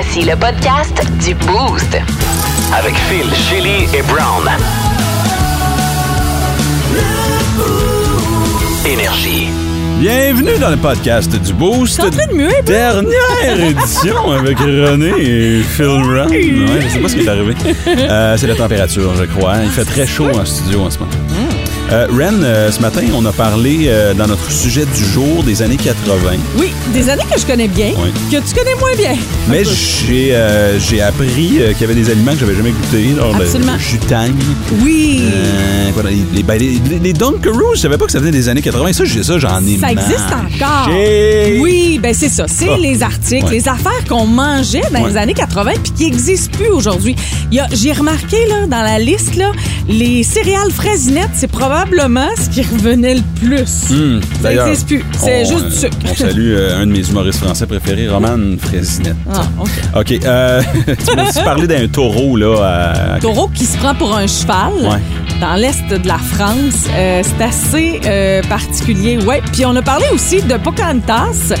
Voici le podcast du Boost. Avec Phil, Chili et Brown. Énergie. Bienvenue dans le podcast du Boost. En train de muer? Dernière édition avec René et Phil Brown. Ouais, je sais pas ce qui est arrivé. Euh, c'est la température, je crois. Il fait très chaud en studio en ce moment. Euh, Ren, euh, ce matin, on a parlé euh, dans notre sujet du jour des années 80. Oui, des années que je connais bien, Oui. que tu connais moins bien. Mais j'ai euh, j'ai appris euh, qu'il y avait des aliments que j'avais jamais goûtés. Genre le- Absolument. le jutang. Oui. Euh, voilà, les, les, ben, les, les- les Dunkaroos, je savais pas que ça venait des années 80. Ça, j'ai ça, j'en ai Ça existe encore. mangé. Oui, ben c'est ça. C'est Ah. les articles, Ouais. les affaires qu'on mangeait dans Ouais. les années 80 puis qui n'existent plus aujourd'hui. Il y a- J'ai remarqué là, dans la liste, là, les céréales fraisinettes, c'est probablement ce qui revenait le plus. Hum, ça n'existe plus. C'est juste euh, du sucre. On salue euh, un de mes humoristes français préférés, Roman Frésinette. Ah, OK. OK. Euh, tu m'as aussi parlé d'un taureau, là. À... taureau qui se prend pour un cheval Ouais. dans l'est de la France. Euh, c'est assez euh, particulier. Ouais. Puis on a parlé aussi de Pocahontas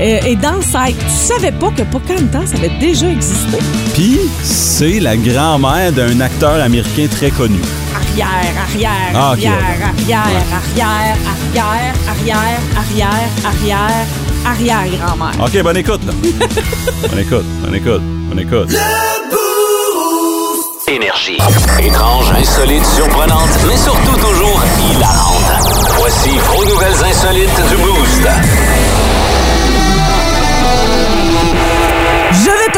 euh, et d'Anside. Tu savais pas que Pocahontas avait déjà existé? Puis, c'est la grand-mère d'un acteur américain très connu. Arrière, arrière, Ah, arrière, arrière, arrière, arrière, arrière, arrière, arrière, arrière, grand-mère. OK, bonne écoute, là. bonne écoute, bonne écoute, bonne écoute. Énergie. Étrange, insolite, surprenante, mais surtout toujours hilarante. Voici vos nouvelles insolites du Boost.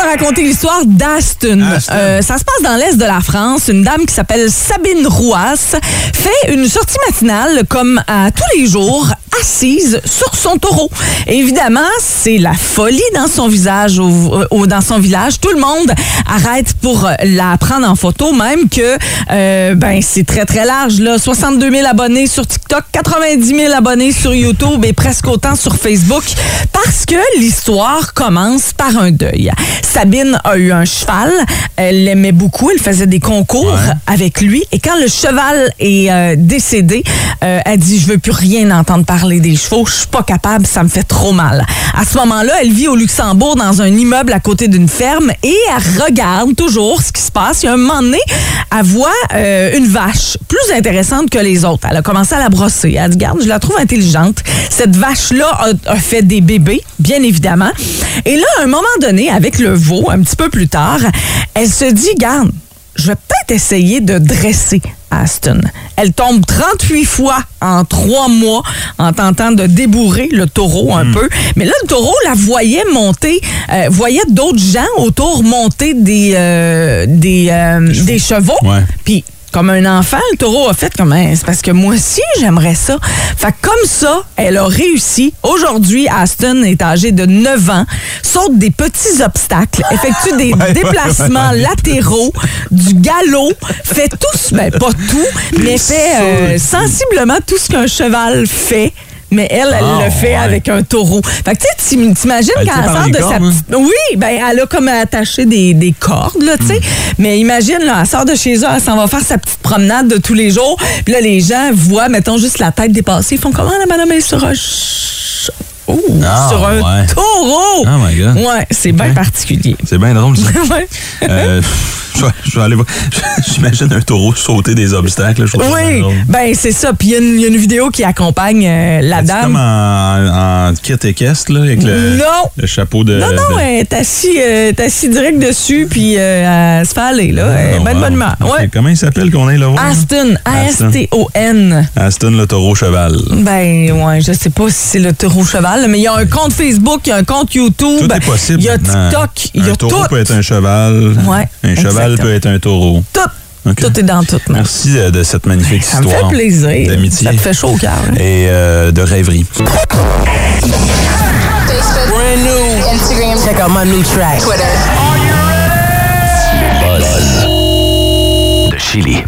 Raconter l'histoire d'Aston. Aston. Euh, ça se passe dans l'est de la France. Une dame qui s'appelle Sabine Rouas fait une sortie matinale comme à tous les jours assise sur son taureau. Évidemment, c'est la folie dans son visage, au, au- dans son village. Tout le monde arrête pour la prendre en photo, même que euh, ben c'est très très large là. 62 000 abonnés sur TikTok, 90 000 abonnés sur YouTube et presque autant sur Facebook, parce que l'histoire commence par un deuil. Sabine a eu un cheval, elle l'aimait beaucoup, elle faisait des concours avec lui, et quand le cheval est euh, décédé, euh, elle dit je veux plus rien entendre parler des chevaux, je suis pas capable, ça me fait trop mal. À ce moment-là, elle vit au Luxembourg dans un immeuble à côté d'une ferme et elle regarde toujours ce qui se passe. Il y a un moment donné, elle voit euh, une vache plus intéressante que les autres. Elle a commencé à la brosser. Elle dit, garde, je la trouve intelligente. Cette vache-là a, a fait des bébés, bien évidemment. Et là, à un moment donné, avec le veau, un petit peu plus tard, elle se dit, garde, je vais peut-être essayer de dresser Aston. Elle tombe 38 fois en trois mois en tentant de débourrer le taureau un peu. Mais là, le taureau la voyait monter, euh, voyait d'autres gens autour monter des, euh, des, euh, des chevaux. Puis, comme un enfant, le taureau a fait comme Hein, c'est parce que moi aussi j'aimerais ça. Fait que comme ça, elle a réussi. Aujourd'hui, Aston est âgée de 9 ans, saute des petits obstacles, effectue des Ouais, déplacements ouais, ouais. latéraux, du galop, fait tout, ce- ben pas tout, mais fait euh, sensiblement tout ce qu'un cheval fait. Mais elle, elle Ah, le fait ouais. avec un taureau. Fait que tu sais, t'im- t'imagines Elle quand elle sort de sa hein? petite oui, ben elle a comme attaché des, des cordes, là, tu sais. Mais imagine, là, elle sort de chez eux, elle s'en va faire sa petite promenade de tous les jours. Puis là, les gens voient, mettons, juste la tête dépassée. Ils font comment la madame est sur un... Oh, Ah, sur un ouais. taureau! Oh my God. Ouais, c'est bien particulier. C'est bien drôle, ça. Ouais. Euh, je, vais, je vais aller voir. J'imagine un taureau sauter des obstacles. Je Oui, ben c'est ça. Puis il y a une- il y, a une vidéo qui accompagne euh, la C'est comme dame. en, en kit équestre, là, avec le, Non. le chapeau de. Non, non, de- elle est assise, euh, est assise direct dessus, puis elle se fait aller, là. Est ben bonne. Ok, Ouais. Comment il s'appelle qu'on voir? Aston, Aston. A-S-T-O-N. Aston, le taureau cheval. Ben, ouais, je sais pas si c'est le taureau cheval, mais il y a un compte Facebook, il y a un compte YouTube. Tout est possible. Il y a maintenant. TikTok, il y un a taureau tout. peut être un cheval. Ouais, un cheval exactement. peut être un taureau. Tout. Tout est dans tout. Merci euh, de cette magnifique Ça me histoire. fait plaisir. D'amitié. Ça te fait chaud au cœur. hein? Et euh, de rêverie. Brand new. Instagram. Check out my new track. Twitter. De Chili.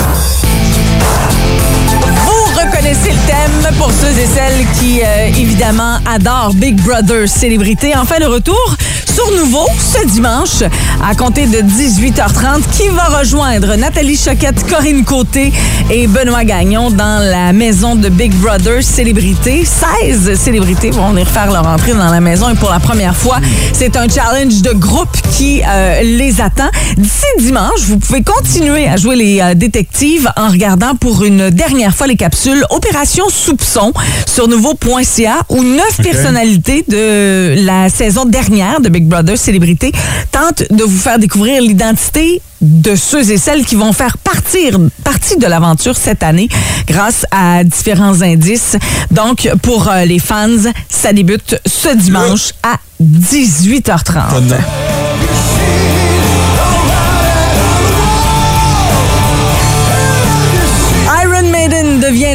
Vous reconnaissez le thème pour ceux et celles qui, euh, évidemment, adorent Big Brother Célébrité. Enfin, le retour sur Nouveau ce dimanche à compter de 18h30 qui va rejoindre Nathalie Choquette, Corinne Côté et Benoît Gagnon dans la maison de Big Brother Célébrité. 16 célébrités vont venir faire leur entrée dans la maison et pour la première fois, c'est un challenge de groupe qui euh, les attend. D'ici dimanche, vous pouvez continuer à jouer les euh, détectives en regardant pour une dernière fois les capsules Opération Soupçon sur nouveau.ca où neuf personnalités de la saison dernière de Big Brother Célébrité tentent de vous faire découvrir l'identité de ceux et celles qui vont faire partie de l'aventure cette année grâce à différents indices. Donc, pour euh, les fans, ça débute ce dimanche à 18h30.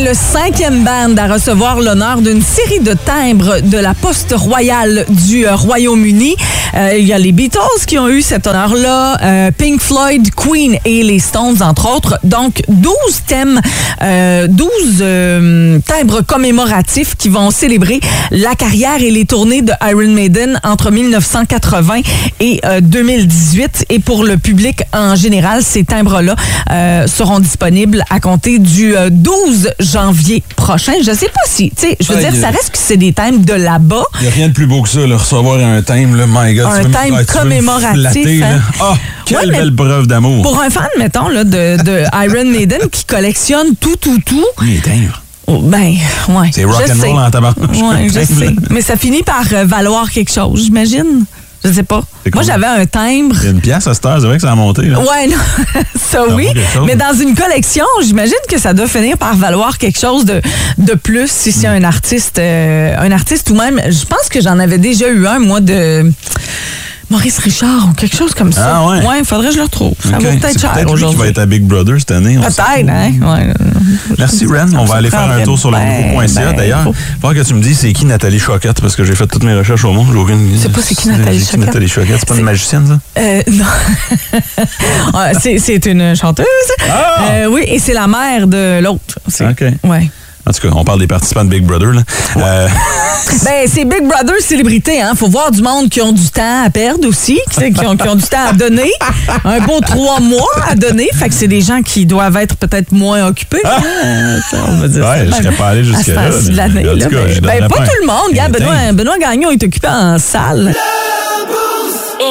Le cinquième band à recevoir l'honneur d'une série de timbres de la poste royale du euh, Royaume-Uni. Euh, il y a les Beatles qui ont eu cet honneur-là, euh, Pink Floyd, Queen et les Stones, entre autres. Donc, 12 thèmes, euh, 12 euh, timbres commémoratifs qui vont célébrer la carrière et les tournées de Iron Maiden entre 1980 et euh, 2018. Et pour le public en général, ces timbres-là euh, seront disponibles à compter du euh, 12 janvier prochain. Je sais pas si, tu sais, je veux dire, a- ça reste que c'est des timbres de là-bas. Il n'y a rien de plus beau que ça, là, recevoir un thème, là, my God. Un veux me- thème ouais, tu veux me commémoratif, flatter, là. hein. Ah, quelle Ouais, mais belle preuve d'amour. Pour un fan, mettons, là, de, de Iron Maiden qui collectionne tout, tout, tout, Les timbres. oh, ben, ouais. C'est je rock'n'roll sais. en tabarnouche. Ouais, je sais. Mais ça finit par euh, valoir quelque chose, j'imagine. Je sais pas. Moi, j'avais un timbre. Il y a une pièce à cette heure, c'est vrai que ça a monté. Là. Ouais, non, ça oui. Mais dans une collection, j'imagine que ça doit finir par valoir quelque chose de, de plus si c'est un artiste, euh, un artiste ou même, je pense que j'en avais déjà eu un, moi, de Maurice Richard ou quelque chose comme ça. Ah ouais? Ouais, il faudrait que je le retrouve. Ça Ok. vaut peut-être cher peut-être lui qui aujourd'hui. va être à Big Brother cette année. Peut-être, hein? Ouais. Merci, Ren. On va aller faire un tour sur le Ben, nouveau.ca. ben, D'ailleurs, faut- il que tu me dises c'est qui Nathalie Choquette, parce que j'ai fait toutes mes recherches au monde. J'ai aucune idée. C'est pas c'est qui Nathalie Choquette? Nathalie Choquette? C'est pas une magicienne, ça? Euh, non. Ah, c'est, une chanteuse. Ah! Euh, oui, et c'est la mère de l'autre. OK. Ouais. En tout cas, on parle des participants de Big Brother. Là. Euh, Ben, c'est Big Brother célébrité, hein. Faut voir du monde qui ont du temps à perdre aussi, qui, ont, qui ont du temps à donner. Un beau trois mois à donner. Fait que c'est des gens qui doivent être peut-être moins occupés. hein. Ça, on va dire Ouais, ça de je serais pas allé À jusque ce là, mais en tout cas, ben- pas tout le monde. Benoît. Benoît Gagnon est occupé en salle.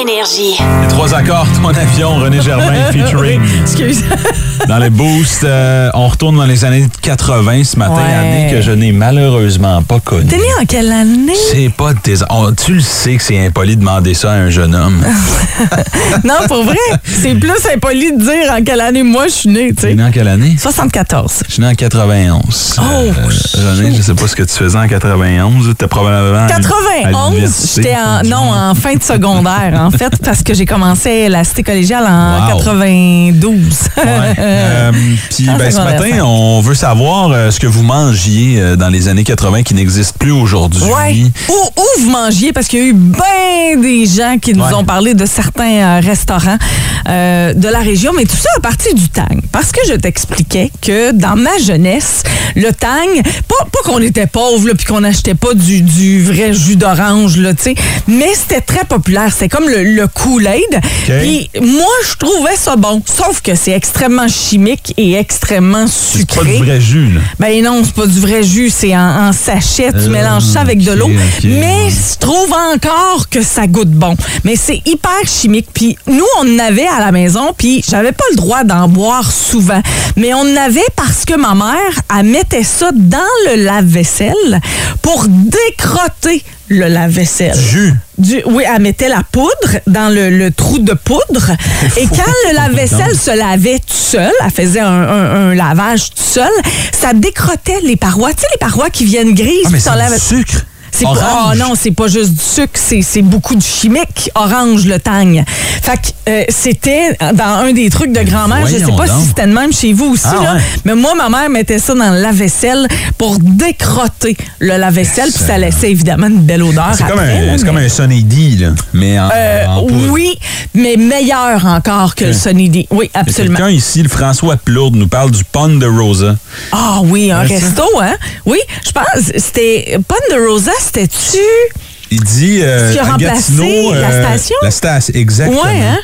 Énergie. les trois accords, ton avion, René Germain featuring. Excuse. Dans les boosts, euh, on retourne dans les années 80 ce matin, Ouais. année que je n'ai malheureusement pas connue. T'es né en quelle année? C'est pas de tes... on- tu le sais que c'est impoli de demander ça à un jeune homme. Non, pour vrai. C'est plus impoli de dire en quelle année moi je suis né, T'es né en quelle année? 74. Je suis né en 91. Oh, René, je sais pas ce que tu faisais en 91. T'es probablement... à 91, l'université. j'étais en, non, en fin de secondaire, en fait, parce que j'ai commencé la cité collégiale en Wow. 92. Ouais. Euh, Puis En ben, ce matin, on veut savoir euh, ce que vous mangiez euh, dans les années 80 qui n'existe plus aujourd'hui. Ouais. Où, où vous mangiez, parce qu'il y a eu bien des gens qui nous Ouais. ont parlé de certains restaurants de la région, mais tout ça a parti du tang. Parce que je t'expliquais que dans ma jeunesse, le tang, pas, pas qu'on était pauvre, puis qu'on n'achetait pas du, du vrai jus d'orange, là, tu sais, mais c'était très populaire. C'était comme le, le Kool-Aid. Puis moi, je trouvais ça bon, sauf que c'est extrêmement chimique et extrêmement C'est sucré. pas du vrai jus, là. Ben non, c'est pas du vrai jus, c'est en, en sachet. Tu Euh, mélanges ça avec de l'eau. Mais je trouve encore que ça goûte bon. Mais c'est hyper chimique. Puis nous, on en avait à la maison, puis j'avais pas le droit d'en boire souvent. Mais on en avait parce que ma mère, elle mettait ça dans le lave-vaisselle pour décrotter le lave-vaisselle. Jus. Du, oui, elle mettait la poudre dans le, le trou de poudre. Et quand le lave-vaisselle se lavait tout seul, elle faisait un, un- un lavage tout seul, ça décrottait les parois. Tu sais, les parois qui viennent grises. Ah, mais c'est du sucre. C'est pas, oh non, c'est pas juste du sucre, c'est c'est beaucoup de chimique. Orange, le tang. Fait que euh, c'était dans un des trucs de grand-mère. Je sais pas donc. si c'était le même chez vous aussi, Ah là, ouais. mais moi, ma mère mettait ça dans le lave-vaisselle pour décrotter le lave-vaisselle, puis ça laissait évidemment une belle odeur. C'est comme, comme un Sunny D, là. Mais en, euh, en oui, mais meilleur encore que le. Sunny D. Oui, absolument. Quelqu'un ici, le François Plourde, nous parle du Pond de Rosa. Ah oui, un ça? resto, hein? Oui, je pense, c'était... Ponderosa, c'était-tu... il dit euh, qui a remplacé Gatineau, la euh, station? La station, exactement. Ouais, hein?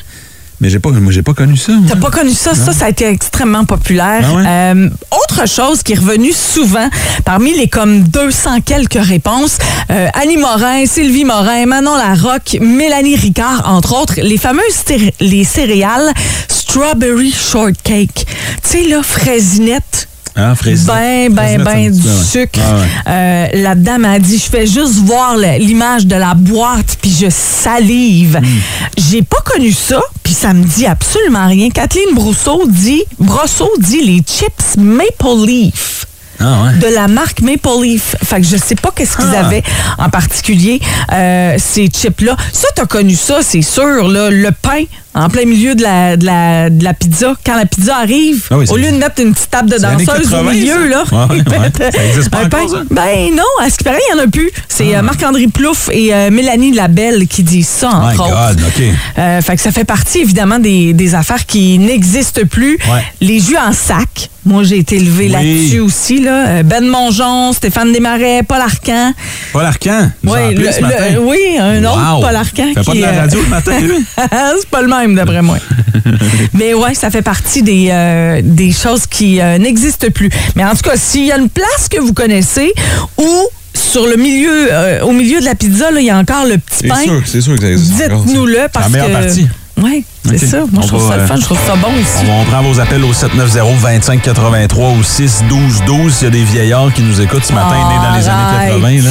Mais j'ai pas, moi, j'ai pas connu ça. T'as pas connu ça? Ça, ça a été extrêmement populaire. Ah ouais? Euh, autre chose qui est revenue souvent parmi les comme 200 quelques réponses, euh, Annie Morin, Sylvie Morin, Manon Larocque, Mélanie Ricard, entre autres, les fameuses céré- les céréales Strawberry Shortcake. Tu sais, là, fraisinette. Hein, Frézy? Ben, ben, ben du sucre. Ah ouais. Euh, la dame a dit, je fais juste voir l'image de la boîte, puis je salive. Hmm. J'ai pas connu ça, puis ça me dit absolument rien. Kathleen Brousseau dit, Brosseau dit les chips Maple Leaf Ah ouais. de la marque Maple Leaf. Fait que je sais pas qu'est-ce qu'ils Ah. avaient en particulier, euh, ces chips-là. Ça, t'as connu ça, c'est sûr, là, le pain en plein milieu de la, de la, de la pizza. Quand la pizza arrive, Ah oui, au lieu de mettre une petite table de danseuse 80, au milieu, ça. là, Ouais, ils ouais. mettent, Ça existe pas un encore, pain. ça? Ben non, à ce qui paraît, il n'y en a plus. C'est euh, Marc-André Plouffe et euh, Mélanie Labelle qui disent ça, My entre autres. God, OK. Euh, fait que ça fait partie évidemment des, des affaires qui n'existent plus. Ouais. Les jus en sac. Moi, j'ai été élevée Oui. là-dessus aussi. Là. Ben Mongeon, Stéphane Desmarais, Paul Arcan. Paul Arcan, Oui, appelé le- ce le- matin? oui, un autre Wow. Paul Arcan. Fait pas qui, de la euh, radio le matin, lui? c'est pas le même, d'après moi. Mais ouais, ça fait partie des, euh, des choses qui euh, n'existent plus. Mais en tout cas, s'il y a une place que vous connaissez où sur le milieu, euh, au milieu de la pizza, là, il y a encore le petit C'est pain, sûr, c'est sûr que ça existe dites-nous-le C'est parce la meilleure que. partie. Oui, c'est ça. Moi, On je trouve va, ça le euh, fun, je trouve ça bon aussi. On, on prend vos appels au 790-2583 ou 612-12 s'il y a des vieillards qui nous écoutent ce matin, nés dans les années 80. Là.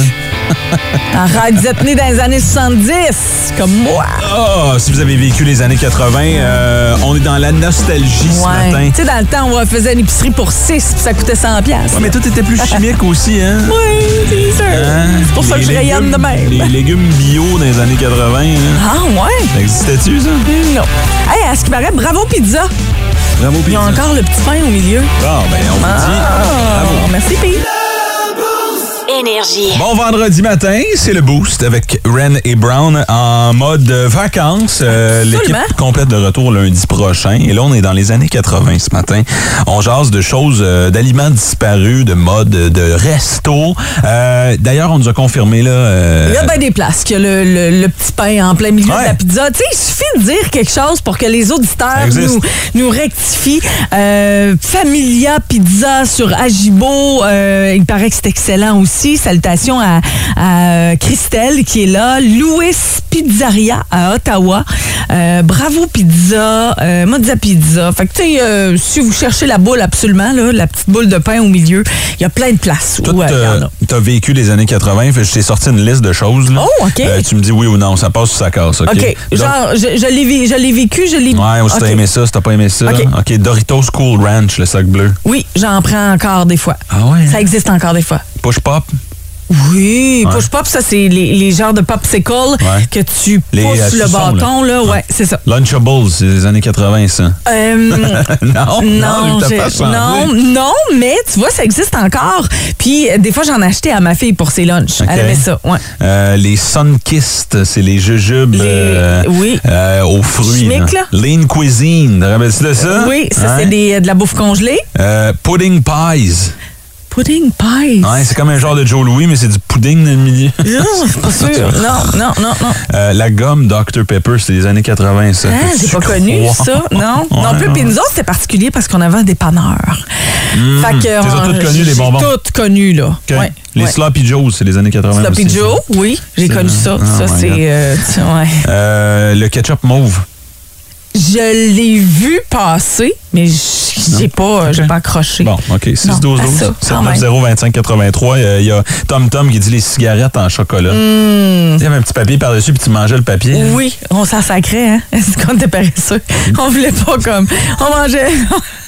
Arrête, vous êtes nés dans les années 70, comme moi. Ah, si vous avez vécu les années 80, euh, on est dans la nostalgie ce matin. Tu sais, dans le temps, on faisait une épicerie pour 6 puis ça coûtait 100 pièces. Ouais, mais tout était plus chimique aussi, hein? Oui, c'est sûr. Hein? C'est pour ça que je rayonne de même. Les légumes bio dans les années 80, hein? Ah ouais? Ça existait-tu, ça? Non. Hey, à ce qui paraît, bravo pizza. Bravo, Il y a pizza. encore le petit pain au milieu. Ah, ben, on vous dit Ah, bravo. merci, Pete. Énergie. Bon vendredi matin, c'est le Boost avec Ren et Brown en mode vacances. Euh, L'équipe complète de retour lundi prochain. Et là, on est dans les années 80 ce matin. On jase de choses, euh, d'aliments disparus, de mode, de resto. Euh, D'ailleurs, on nous a confirmé là. Il y a bien des places qu'il y a le, le- le petit pain en plein milieu Ouais. de la pizza. Tu sais, il suffit de dire quelque chose pour que les auditeurs nous, nous rectifient. Familia Pizza sur Agibo, il paraît que c'est excellent aussi. Salutations à, à Christelle qui est là. Louis Pizzeria à Ottawa. Euh, Bravo Pizza, euh, Mozza Pizza. Fait que, tu sais, euh, si vous cherchez la boule absolument, là, la petite boule de pain au milieu, il y a plein de places où il y en a. t'as vécu les années 80, fait je t'ai sorti une liste de choses. Là. Oh, OK. Tu me dis oui ou non, ça passe ou ça casse, OK? OK. Donc- Genre, je, je l'ai vé- je l'ai vécu, je l'ai... Ouais, ou si t'as aimé ça, si t'as pas aimé ça. OK. OK, Doritos Cool Ranch, le sac bleu. Oui, j'en prends encore des fois. Ah ouais? Ça existe encore des fois. Push Pop? Oui, Ouais. push pop, ça c'est les, les genres de popsicle Ouais. que tu Les, pousses euh, le bâton là, ouais, c'est ça. Lunchables, c'est les années 80, ça. Euh, non, non, pas changé. non, non, mais tu vois, ça existe encore. Puis euh, des fois, j'en achetais à ma fille pour ses lunchs. Elle aimait ça, ouais. Euh, les Sunkist, c'est les jujubes Les- euh, oui. euh, aux fruits. Là. Lean Cuisine, te rappelles-tu de ça? Oui, ça Hein? c'est des- de la bouffe congelée. Euh, pudding Pies. Pudding pies. Ouais, c'est comme un genre de Joe Louis, mais c'est du pudding dans le milieu. Non, c'est pas sûr. Non, non, non, non. Euh, la gomme Dr Pepper, c'est les années 80, ça. Ah, j'ai pas connu ça, non. Ouais, non plus. Puis nous autres, c'était particulier parce qu'on avait un dépanneur. fait que, euh, toutes connues, les bonbons. toutes connues, là. Ouais, les ouais. Sloppy Joes, c'est les années 80 Sloppy aussi. Joe, oui, j'ai connu ça. Ça, my c'est. Euh. Euh, le ketchup mauve. Je l'ai vu passer, mais j'ai pas, j'ai OK. pas accroché. Bon, OK. 6 Non, 12 à 12 ça, quand 790 25 83 Euh, Il y a Tom Tom qui dit les cigarettes en chocolat. Il y avait un petit papier par-dessus, puis tu mangeais le papier. Hmm. Oui, on s'en sacrait, hein? Est-ce qu'on était paresseux? On voulait pas comme. On mangeait.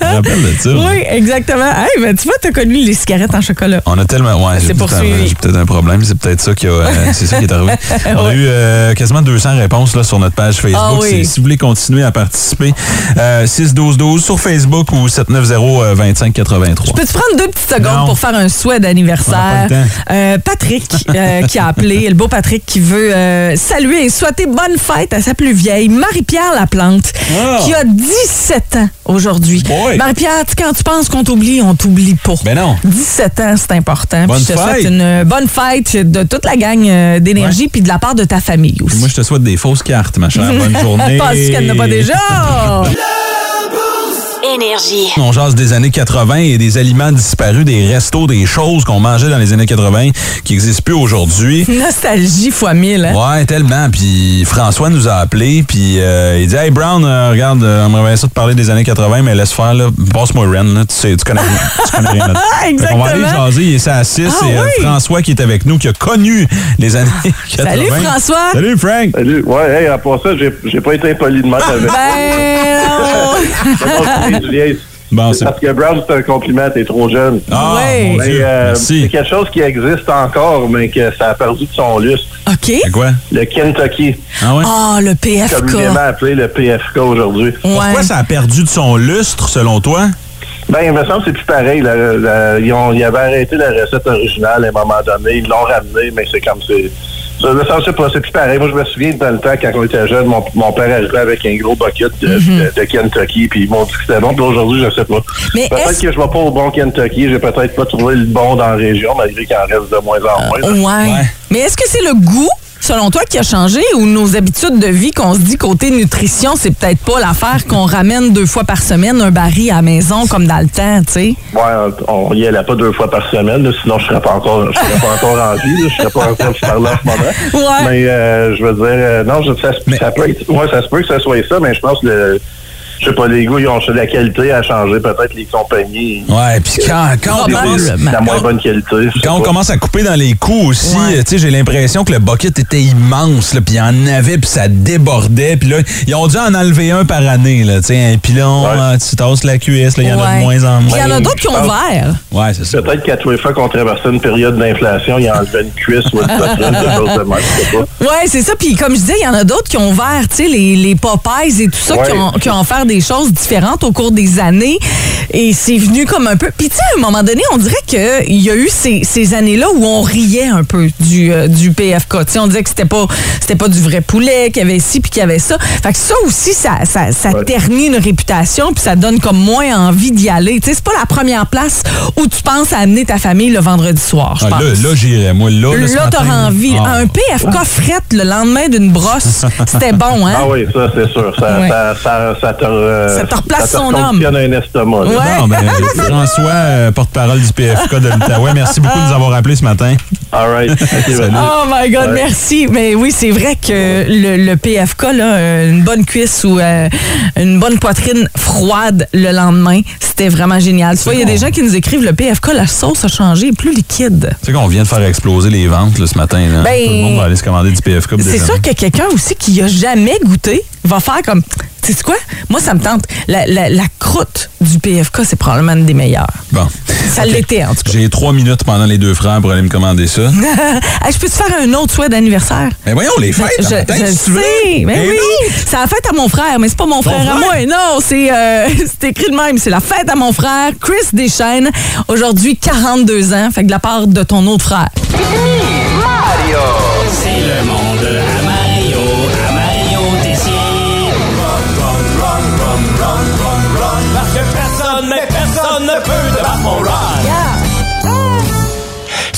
Je me rappelle de ça. oui, exactement. Hey, ben, tu vois, t'as connu les cigarettes en chocolat. On a tellement. Ouais, j'ai C'est peut-être un- j'ai peut-être un problème. C'est peut-être ça qui a, euh, c'est ça qui est arrivé. On a eu euh, quasiment 200 réponses là, sur notre page Facebook. Ah oui. Si- vous voulez continuer à participer, euh, 6 12 12 sur Facebook ou 790 25 83. Peux-tu prendre deux petites secondes Non. pour faire un souhait d'anniversaire? Euh, Patrick euh, qui a appelé, le beau Patrick qui veut euh, saluer et souhaiter bonne fête à sa plus vieille, Marie-Pierre Laplante, Ah. qui a 17 ans aujourd'hui. Aujourd'hui. Marie-Pierre, quand tu penses qu'on t'oublie, on t'oublie pas. Ben non. 17 ans, c'est important. Bonne Puis je te fête. souhaite une euh, bonne fête de toute la gang euh, d'énergie puis de la part de ta famille aussi. Moi, je te souhaite des fausses cartes, ma chère. Bonne journée. Pas si qu'elle n'a pas déjà. Énergie. On jase des années 80 et des aliments disparus, des restos, des choses qu'on mangeait dans les années 80 qui n'existent plus aujourd'hui. Nostalgie fois mille. Hein? Ouais, tellement. Puis François nous a appelé, puis euh, il dit Hey Brown, euh, regarde, euh, on bien ça de parler des années 80, mais laisse faire, là. Passe-moi Ren, là. Tu sais, tu connais rien. Tu connais rien. là. Fait qu'on va aller jaser, il est ça à 6. Ah et euh, oui? François qui est avec nous, qui a connu les années 80. Salut François. Salut Frank. Salut. Ouais, hey, à part ça, j'ai, pas été impoli de même avec. Ben Bon, C'est parce que Brown, c'est un compliment, t'es trop jeune. Ah, Ouais. mon Mais, Dieu. euh, Merci. c'est quelque chose qui existe encore, mais que ça a perdu de son lustre. OK. C'est quoi? Le Kentucky, Ah ouais? Ah, le PFK. communément appelé le PFK aujourd'hui. Pourquoi Ouais. ça a perdu de son lustre, selon toi? Ben, il me semble que c'est plus pareil. là. La- ils, ont, ils avaient arrêté la recette originale à un moment donné. Ils l'ont ramené, mais c'est comme c'est. Ça, je sais pas, c'est plus pareil. Moi, je me souviens dans le temps, quand on était jeune, mon, mon père arrivait avec un gros bucket de, de- de Kentucky, puis ils m'ont dit que c'était bon. Puis aujourd'hui, je sais pas. Mais peut-être est-ce- que je vais pas au bon Kentucky. J'ai peut-être pas trouvé le bon dans la région, malgré qu'il en reste de moins en moins. Ouais. Ouais. Mais est-ce que c'est le goût, selon toi, qui a changé ou nos habitudes de vie qu'on se dit côté nutrition, c'est peut-être pas l'affaire qu'on ramène deux fois par semaine un baril à la maison comme dans le temps, tu sais? Ouais, on y allait pas deux fois par semaine, là, sinon je serais pas encore, je serais pas encore en vie, là, je serais pas encore par là en ce moment. Ouais. Mais euh, je veux dire, euh, non, je- ça, ça peut être, ouais, ça se peut que ça soit ça, mais je pense que le, je sais pas, les goûts, ils ont la qualité a changé, peut-être les compagnies. Ouais, puis quand, quand, on. La moins bonne qualité. quand on commence à couper dans les coups aussi, Ouais. euh, tu sais, j'ai l'impression que le bucket était immense, là, puis il y en avait, puis ça débordait, puis là, ils ont dû en enlever un par année, là, tu sais, un pilon, Ouais. euh, tu tasses la cuisse, là, il y en a de moins en Puis Il y en moins. a d'autres qui ont pense- ouvert. Ouais, c'est ça. Peut-être qu'à tous les fois qu'on traversait une période d'inflation, ils enlevaient une cuisse ou une poitrine, quelque chose de même, je sais pas. Ouais, c'est ça. Puis comme je disais, il y en a d'autres qui ont ouvert, tu sais, les, les Popeyes et tout ça, qui, Ouais. ont, qui ont offert des choses différentes au cours des années. Et c'est venu comme un peu. Puis tu sais, à un moment donné, on dirait qu'il y a eu ces, ces années-là où on riait un peu du, euh, du PFK. On disait que c'était pas, c'était pas du vrai poulet, qu'il y avait ci puis qu'il y avait ça. Fait que ça aussi, ça, ça, ça Ouais. ternit une réputation puis ça donne comme moins envie d'y aller. Tu sais, c'est pas la première place où tu penses à amener ta famille le vendredi soir, je Ah, là, là j'irais, moi, là, là, Là, t'auras envie. ah. Un PFK frette le lendemain d'une brosse, c'était bon, hein? Ah oui, ça, c'est sûr. Ça, Ouais. ça, ça, ça te, euh, Ça te replace ça te son homme. un estomac. Ouais. Non, ben, François, euh, porte-parole du PFK de l'Outaouais, merci beaucoup de nous avoir appelés ce matin. All right. Oh my God, Ouais. merci. Mais oui, c'est vrai que le, le PFK, là, euh, une bonne cuisse ou euh, une bonne poitrine froide le lendemain, c'était vraiment génial. Tu vois, il y a des gens qui nous écrivent le PFK, la sauce a changé, elle est plus liquide. Tu sais qu'on vient de faire exploser les ventes là, ce matin. Là. Ben, Tout le monde va aller se commander du PFK. C'est sûr que quelqu'un aussi qui a jamais goûté va faire comme. Tu sais quoi? Moi, ça me tente. La, la- la croûte du PFK, c'est probablement une des meilleures. Bon. Ça l'était, en tout cas. J'ai trois minutes pendant les deux frères pour aller me commander ça. Hey, je peux te faire un autre souhait d'anniversaire? Mais voyons, les fêtes, Je, en matin, je si tu veux. sais, mais Un oui. autre. C'est la fête à mon frère, mais c'est pas mon frère, à moi. Non, c'est euh, c'est écrit de même. C'est la fête à mon frère, Chris Deschaines. Aujourd'hui, 42 ans. Fait que de la part de ton autre frère.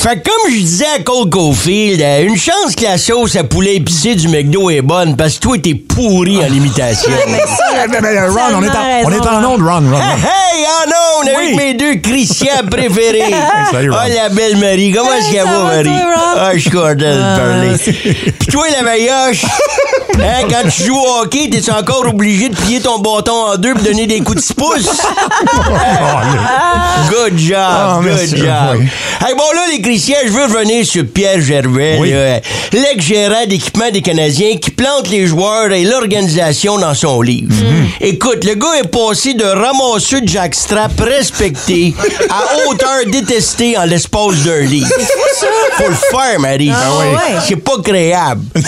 Fait que comme je disais à Cole Caulfield, euh, une chance que la sauce à poulet épicé du McDo est bonne parce que toi, t'es pourri en l'imitation. Ron, on est en, on est en onde, Ron, Ron. Ron. Hey, en ondes avec mes deux Christians préférés. Salut, Ron. Ah, la belle Marie. Comment est-ce qu'elle ça va, Marie? toi, Ron? Ah, je suis content de parler. Puis toi, la meilleure, hein, quand tu joues au hockey, t'es encore obligé de plier ton bâton en deux pour donner des coups de six pouces? Good job, Ah, good job. oui. Hey, bon, là, les Christians, je veux revenir sur Pierre Gervais, Oui. l'ex-gérant d'équipement des Canadiens qui plante les joueurs et l'organisation dans son livre. Mhm. Écoute, le gars est passé de ramasseux de jackstrap respecté à auteur détesté en l'espace d'un livre. Faut le faire, Marie. Ah oui. ouais. C'est pas créable.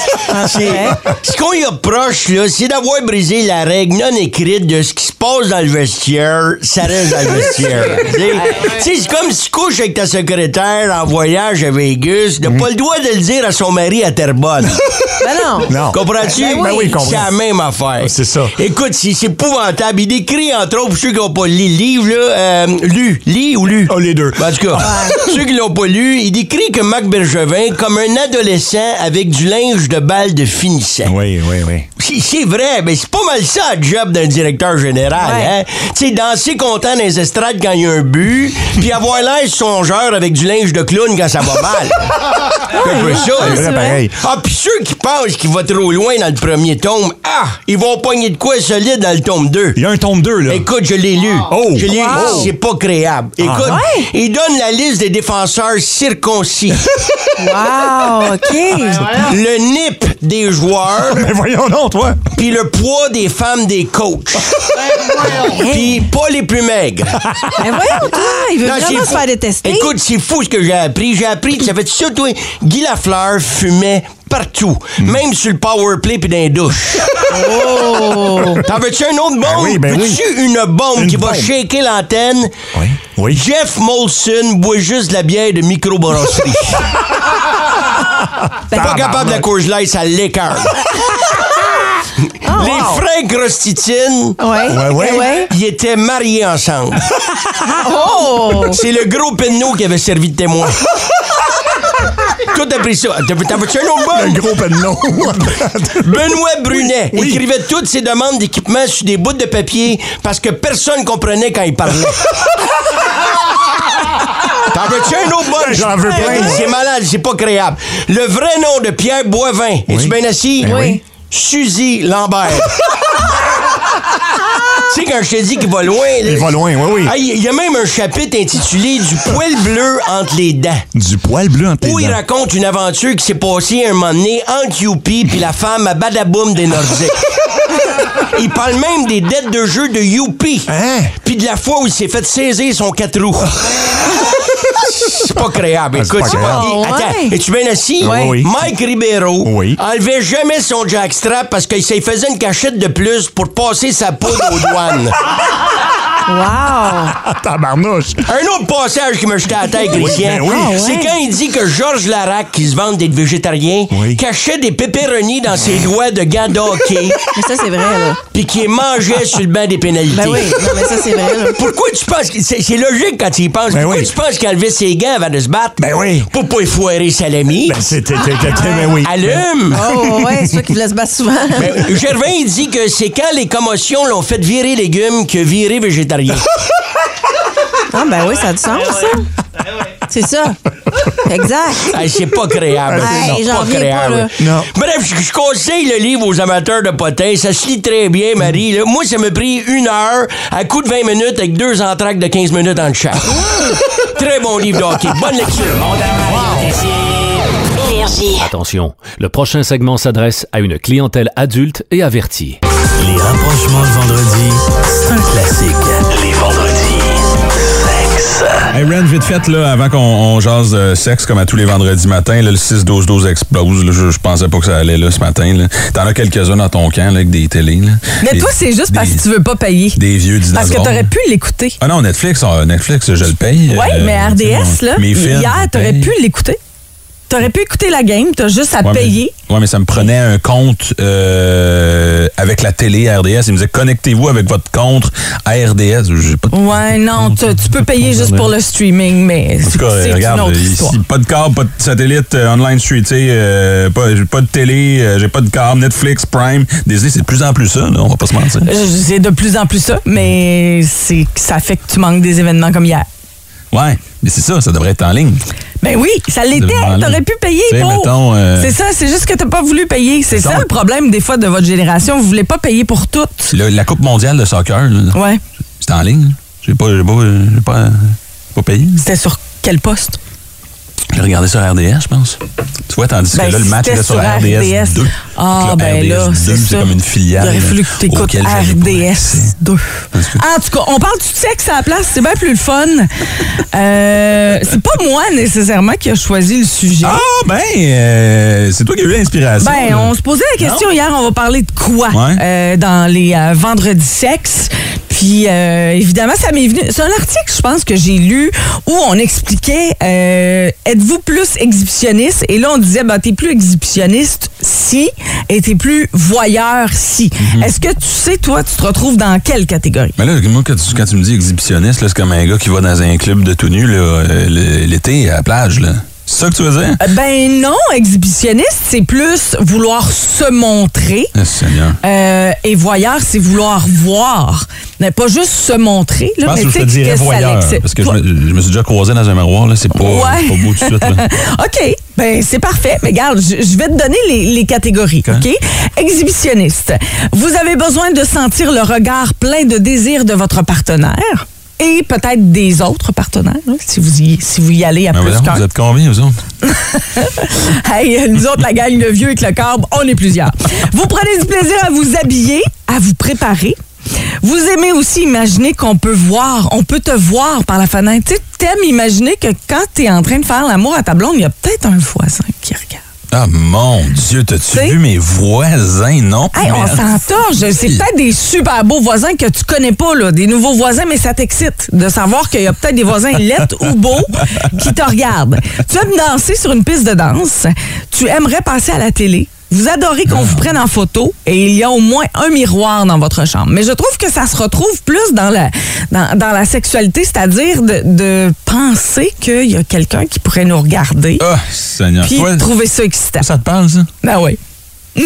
C'est- Ce qu'on y approche, là, c'est d'avoir brisé la règle non écrite de ce qui se passe dans le vestiaire, ça reste dans le vestiaire. C'est comme si tu couches avec ta secrétaire en voyage à Vegas n'a pas le droit de le dire à son mari à Terrebonne. Ben non. Non. Comprends-tu? Ben oui. Ben oui, c'est la même affaire. C'est ça. Écoute, c'est c'est épouvantable. Il décrit, entre autres, pour ceux qui n'ont pas lu le livre, là, euh, lu, lit ou lu? Oh, les deux. Ben, en tout cas, ceux qui l'ont pas lu, il décrit que Marc Bergevin comme un adolescent avec du linge de balle de finissant. Oui, oui, oui. C'est- vrai, mais c'est pas mal ça le job d'un directeur général. Ouais. Hein? Tu sais, danser content dans les estrades quand il y a un but, puis avoir l'air songeur avec du linge de clown quand ça va mal. C'est un peu ça. C'est là. vrai, pareil. Ah, puis ceux qui pensent qu'il va trop loin dans le premier tome, ah, ils vont pogner de quoi solide dans le tome 2. Il y a un tome 2, là. Écoute, je l'ai lu. Oh. Je l'ai lu. Wow. C'est pas créable. Écoute, ouais? il donne la liste des défenseurs circoncis. Wow, OK. le nip des joueurs. Mais voyons donc, toi. puis le poids des femmes des coachs. puis pas les plus maigres. Ben voyons, toi, il veut Non, vraiment se faire détester. Écoute, c'est fou ce que j'ai appris. J'ai appris que ça fait ça, toi? Guy Lafleur fumait partout, même sur le power play puis dans les douches. T'en veux-tu un autre bombe? Ben oui, ben Veux-tu une bombe Une qui va shaker l'antenne? Oui, oui. Jeff Molson boit juste de la bière de microbrasserie. pas capable de la Coors Light, ça l'écœure. Les frères Grostitine, Ouais. Ouais, ouais. ouais. ils étaient mariés ensemble. Oh! C'est le gros penneau qui avait servi de témoin. Tout a pris ça. T'as vu un autre Un bon? gros penneau. Benoît Brunet Oui. écrivait toutes ses demandes d'équipement sur des bouts de papier parce que personne comprenait quand il parlait. T'en veux-tu un autre bon? J'en veux plein. C'est malade, c'est pas créable. Le vrai nom de Pierre Boivin, es-tu bien assis? Ben oui. Suzy Lambert. tu sais, quand je te dis qu'il va loin, là, Il va loin, oui, oui. Ah, Il y a même un chapitre intitulé Du poil bleu entre les dents. Du poil bleu entre les Où il dents. raconte une aventure qui s'est passée un moment donné entre Youpi puis la femme à Badaboum des Nordiques. il parle même des dettes de jeu de Youpi. Hein? Puis de la fois où il s'est fait saisir son quatre roues. C'est pas créable. Ah, Écoute, pas c'est pas. créable. Attends, Ouais. es-tu bien assis? Oui. Oui. Mike Ribeiro Oui. enlevait jamais son jackstrap parce qu'il s'y faisait une cachette de plus pour passer sa poudre aux douanes. Wow! Tabarnouche. Un autre passage qui me jetait à la tête, Christian, ben oui. Ah, c'est quand il dit que Georges Larac, qui se vante d'être végétarien, Oui. cachait des pépéronis dans ses doigts de gants de hockey, Mais ça, c'est vrai, là. puis qu'il mangeait sur le banc des pénalités. Ben oui, non, mais ça, c'est vrai, là. Pourquoi tu penses que c'est c'est logique quand tu y penses? Ben Pourquoi oui. tu penses qu'il enlevait ses gants avant de se battre? Ben oui. Pour pas effoirer sa lamie. Ben, c'était, ben oui. Allume! Oh, ouais, c'est toi qui voulais se battre souvent. Ben, Gervin, il dit que c'est quand les commotions l'ont fait virer légumes que virer végétarien. Ah, ben oui, ça a du sens, ça. C'est ça. Exact. Hey, c'est pas créable. Hey, Non, j'en pas, là. Non. Bref, je, je conseille le livre aux amateurs de potins. Ça se lit très bien, Marie. là. Moi, ça m'a pris une heure à coup de 20 minutes avec deux entractes de 15 minutes en chaque. très bon livre de hockey. Bonne lecture. Attention, le prochain segment s'adresse à une clientèle adulte et avertie. Les rapprochements le vendredi, c'est un classique. Les vendredis, sexe. Hey Ren, vite fait, là, avant qu'on on jase de sexe comme à tous les vendredis matins, là, le 6-12-12 explose. là. je, je pensais pas que ça allait là ce matin. là. T'en as quelques-uns dans ton camp là, avec des télés. Là. Mais Des- toi, c'est juste parce des- que tu veux pas payer. Des vieux dinosaures. Parce que t'aurais pu l'écouter. Ah non, Netflix, ah, Netflix, je le paye. Oui, Euh, mais RDS, là, mes films, je hier, t'aurais paye. pu l'écouter. T'aurais pu écouter la game, t'as juste à Ouais, mais- payer. ouais, mais ça me prenait un compte euh, avec la télé à RDS. Il me disait connectez-vous avec votre compte à RDS. J'ai pas de Ouais, non, tu, tu peux payer juste pour le streaming, mais En tout c'est cas, c'est une regarde, autre ici, histoire. pas de câble, pas de satellite, euh, online streeté, euh, pas, pas de télé, euh, j'ai pas de câble, Netflix, Prime. Disney, c'est de plus en plus ça, là, on va pas se mentir. C'est de plus en plus ça, mais c'est ça fait que tu manques des événements comme hier. Ouais, mais c'est ça, ça devrait être en ligne. Ben oui, ça l'était. T'aurais pu payer pour. mettons, euh, C'est ça, c'est juste que t'as pas voulu payer. C'est ça le problème des fois de votre génération. Vous voulez pas payer pour tout. Le- la Coupe mondiale de soccer, là, Ouais. c'est en ligne. J'ai pas, j'ai pas, j'ai pas, j'ai pas payé. C'était sur quel poste? J'ai regardé sur RDS, je pense. Tu vois, tandis Ben, que là, le match était sur RDS, RDS. 2. Ah, ben RDS là, 2, c'est comme une filiale. Il aurait fallu que pas accès. RDS 2. En tout cas, on parle du sexe à la place, c'est bien plus le fun. Euh, c'est pas moi nécessairement qui a choisi le sujet. Ah, ben, euh, c'est toi qui as eu l'inspiration. Ben, là. on se posait la question hier, on va parler de quoi Ouais. euh, dans les vendredis sexe. Puis euh, évidemment, ça m'est venu. C'est un article, je pense, que j'ai lu où on expliquait euh, êtes-vous plus exhibitionniste? Et là, on disait ben, t'es plus exhibitionniste si et t'es plus voyeur si. Mhm. Est-ce que tu sais, toi, tu te retrouves dans quelle catégorie? Mais là, moi, quand tu, quand tu me dis exhibitionniste, c'est comme un gars qui va dans un club de tout nu euh, l'été à la plage. là. C'est ça que tu veux dire? Euh, Ben non, exhibitionniste, c'est plus vouloir se montrer. Seigneur. Euh, et voyeur, c'est vouloir voir. Mais pas juste se montrer. Je Là, pense mais que je te dirais voyeur. Parce que je me, je me suis déjà croisé dans un miroir, là. C'est pas, Ouais. c'est pas beau tout de suite. Là. OK, ben c'est parfait. Mais regarde, je, je vais te donner les, les catégories, OK? Exhibitionniste. Vous avez besoin de sentir le regard plein de désir de votre partenaire et peut-être des autres partenaires, hein, si vous y, si vous y allez à Ben plus qu'un. vous êtes combien, vous autres? Hey, nous autres, la gang de vieux avec le corbe, on est plusieurs. Vous prenez du plaisir à vous habiller, à vous préparer. Vous aimez aussi imaginer qu'on peut voir, on peut te voir par la fenêtre. Tu t'aimes imaginer que quand t'es en train de faire l'amour à ta blonde, il y a peut-être un voisin qui regarde. Ah, mon Dieu, t'as-tu vu mes voisins, non? Hey, on s'entorche. C'est peut-être des super beaux voisins que tu connais pas, là, des nouveaux voisins, mais ça t'excite de savoir qu'il y a peut-être des voisins lettres ou beaux qui te regardent. Tu aimes danser sur une piste de danse. Tu aimerais passer à la télé. Vous adorez qu'on vous prenne en photo et il y a au moins un miroir dans votre chambre. Mais je trouve que ça se retrouve plus dans la, dans, dans la sexualité, c'est-à-dire de, de penser qu'il y a quelqu'un qui pourrait nous regarder Ah, Seigneur. puis Toi, trouver ça excitant. ça te parle, ça? Ben oui. Ah,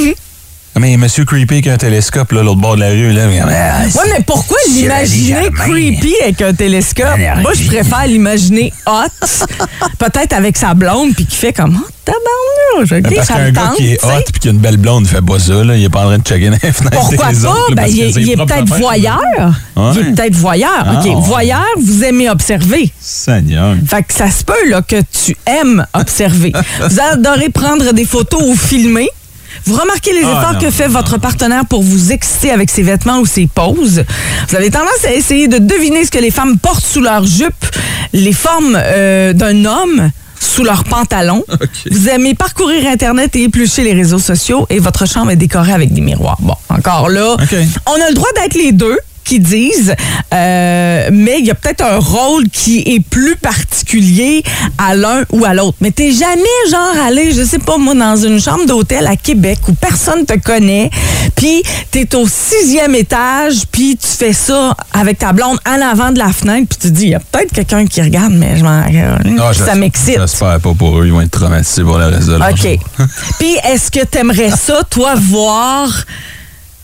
Mais Monsieur Creepy qui a un télescope, là, l'autre bord de la rue, là. mais- ah, Ouais, mais pourquoi l'imaginer creepy avec un télescope? Moi, je préfère l'imaginer hot, peut-être avec sa blonde, puis qui fait comme, oh, tabarnouche, OK, Ben, Parce qu'un gars qui est hot puis qui a une belle blonde, il fait pas ça, là. Il est pas en train de checker dans les fenêtres Pourquoi des pas? autres, Ben, il est, peut-être voyeur. Il est peut-être voyeur. OK, Ah. voyeur, vous aimez observer. Seigneur. Fait que ça se peut là, que tu aimes observer. vous adorez prendre des photos ou filmer. Vous remarquez les Ah, efforts non, que fait votre partenaire pour vous exciter avec ses vêtements ou ses poses? Vous avez tendance à essayer de deviner ce que les femmes portent sous leur jupe, les formes euh, d'un homme sous leur pantalon. Vous aimez parcourir Internet et éplucher les réseaux sociaux et votre chambre est décorée avec des miroirs. Bon, encore là, on a le droit d'être les deux qui disent, euh, mais il y a peut-être un rôle qui est plus particulier à l'un ou à l'autre. Mais t'es jamais genre allé, je sais pas moi, dans une chambre d'hôtel à Québec où personne te connaît, puis t'es au sixième étage, puis tu fais ça avec ta blonde en avant de la fenêtre, puis tu te dis, il y a peut-être quelqu'un qui regarde, mais je m'en Ah, ça m'excite. J'espère pas pour eux. Ils vont être traumatisés pour le reste de leur OK. Puis, est-ce que tu aimerais ça, toi, voir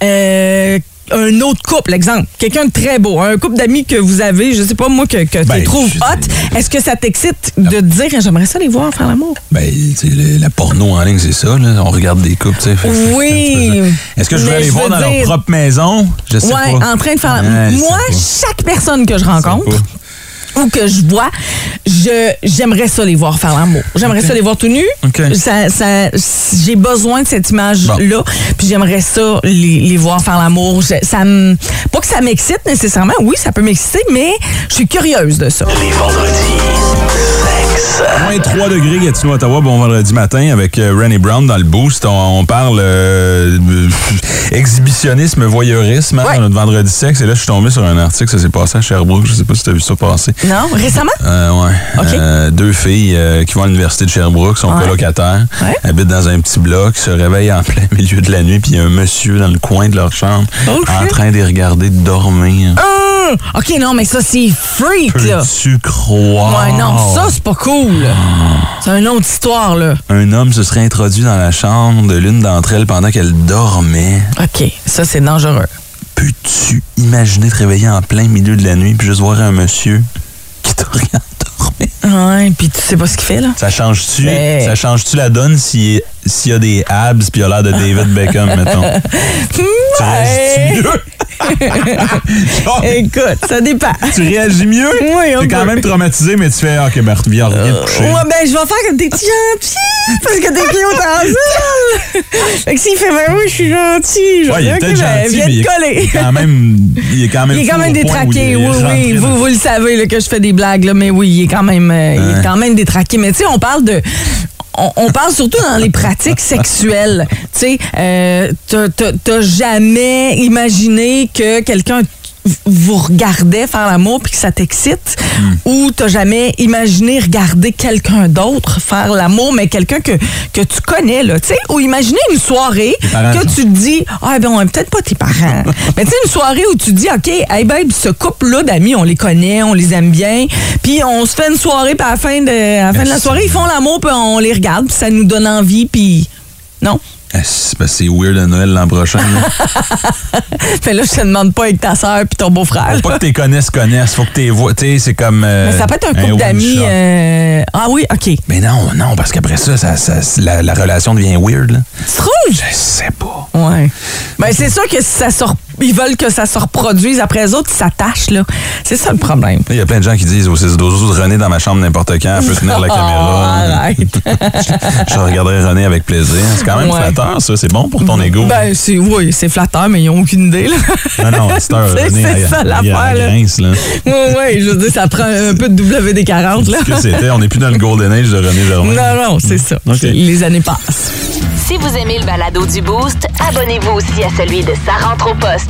euh, un autre couple, exemple, quelqu'un de très beau, un couple d'amis que vous avez, je sais pas moi, que, que Ben, tu trouves hot, est-ce que ça t'excite de te dire, j'aimerais ça les voir faire l'amour? Ben, le- la porno en ligne, c'est ça, là. On regarde des couples, tu sais. Fait- Oui. Est-ce que je vais Mais aller je voir veux dans dire- leur propre maison? Je sais Ouais, pas. en train de faire. Ouais, moi, chaque personne que je rencontre, ou que je vois, je j'aimerais ça les voir faire l'amour. J'aimerais ça les voir tout nus. Ça, ça, j'ai besoin de cette image-là. Puis j'aimerais ça les, les voir faire l'amour. Je- Ça me, pas que ça m'excite nécessairement. Oui, ça peut m'exciter, mais je suis curieuse de ça. Les vendredis, Moins 3 degrés Gatineau, Ottawa, bon vendredi matin avec euh, Rennie Brown dans le boost. On, on parle euh, exhibitionnisme, voyeurisme hein, Ouais. dans notre vendredi sexe. Et là, je suis tombé sur un article, ça s'est passé à Sherbrooke. Je sais pas si tu as vu ça passer. Non, récemment? Euh, ouais. Euh, deux filles euh, qui vont à l'université de Sherbrooke, sont Ouais. colocataires, Ouais. habitent dans un petit bloc, se réveillent en plein milieu de la nuit, puis il y a un monsieur dans le coin de leur chambre Oh, en train de les regarder dormir. Hum! OK, non, mais ça, c'est freak, là. Peux-tu croire? Ouais, non, ça, c'est pas cool. C'est une autre histoire, là. Un homme se serait introduit dans la chambre de l'une d'entre elles pendant qu'elle dormait. OK, ça, c'est dangereux. Peux-tu imaginer te réveiller en plein milieu de la nuit puis juste voir un monsieur qui te regarde dormir? Ouais, puis tu sais pas ce qu'il fait, là? Ça change-tu? Mais- ça change-tu la donne s'il s'il y a des abs puis il a l'air de David Beckham, mettons? Tu réagis mieux? Genre, Écoute, ça dépend. tu réagis mieux? Oui, T'es quand même traumatisé, mais tu fais OK, ben reviens, reviens te coucher. Ouais, ben, je vais faire comme t'es gentil, parce que t'es cute ensemble. fait que s'il fait, ben oui, je suis gentil. Je Ouais, il est peut-être ben, gentil, viens mais il te est, coller. il est quand même, il est quand même, Il est quand fou même au point où détraqué, il est oui, rentré oui. dans- Vous, vous le savez là, que je fais des blagues, là, mais oui, il est quand même, euh, il est quand même détraqué. Mais tu sais, on parle de. On, parle surtout dans les pratiques sexuelles. Tu sais, euh, t'as- jamais imaginé que quelqu'un vous regardait faire l'amour puis que ça t'excite ou t'as jamais imaginé regarder quelqu'un d'autre faire l'amour mais quelqu'un que, que tu connais là tu sais ou imaginer une soirée parents, que tu te dis ah ben on peut-être pas tes parents. Mais tu sais une soirée où tu te dis OK hey babe ce couple là d'amis on les connaît on les aime bien puis on se fait une soirée puis à la fin de à la fin de la soirée ils font l'amour puis on les regarde puis ça nous donne envie puis non? C'est que c'est weird à Noël l'an prochain. là. fait là je te demande pas avec ta soeur puis ton beau-frère Faut pas que tu connaisses, connaisses. Faut que tu les vois. Tu sais, c'est comme. euh, Mais ça peut être un couple d'amis. euh, Ah oui, OK. Mais non, non, parce qu'après ça, ça, ça- la, la relation devient weird. Là. Tu trouves? Je sais pas. Ouais. Ben, c'est sûr que si ça se rep- ils veulent que ça se reproduise après eux autres, ils s'attachent, là. C'est ça le problème. Il y a plein de gens qui disent au 6 12 René dans ma chambre n'importe quand, elle peut tenir la Oh, caméra. arrête. Je regarderai René avec plaisir. C'est quand même Ouais. flatteur, ça. C'est bon pour ton ego. Ben, c'est, oui, c'est flatteur, mais ils n'ont aucune idée, là. non, non, C'est- René, c'est ça, l'affaire, là. oui, oui, je veux dire, ça prend un peu de WD-40, là. Ce que c'était, on n'est plus dans le Golden Age de René Germain. Non, non, c'est ça. Les années passent. Si vous aimez le balado du Boost, abonnez-vous aussi à celui de Sa rentre au poste.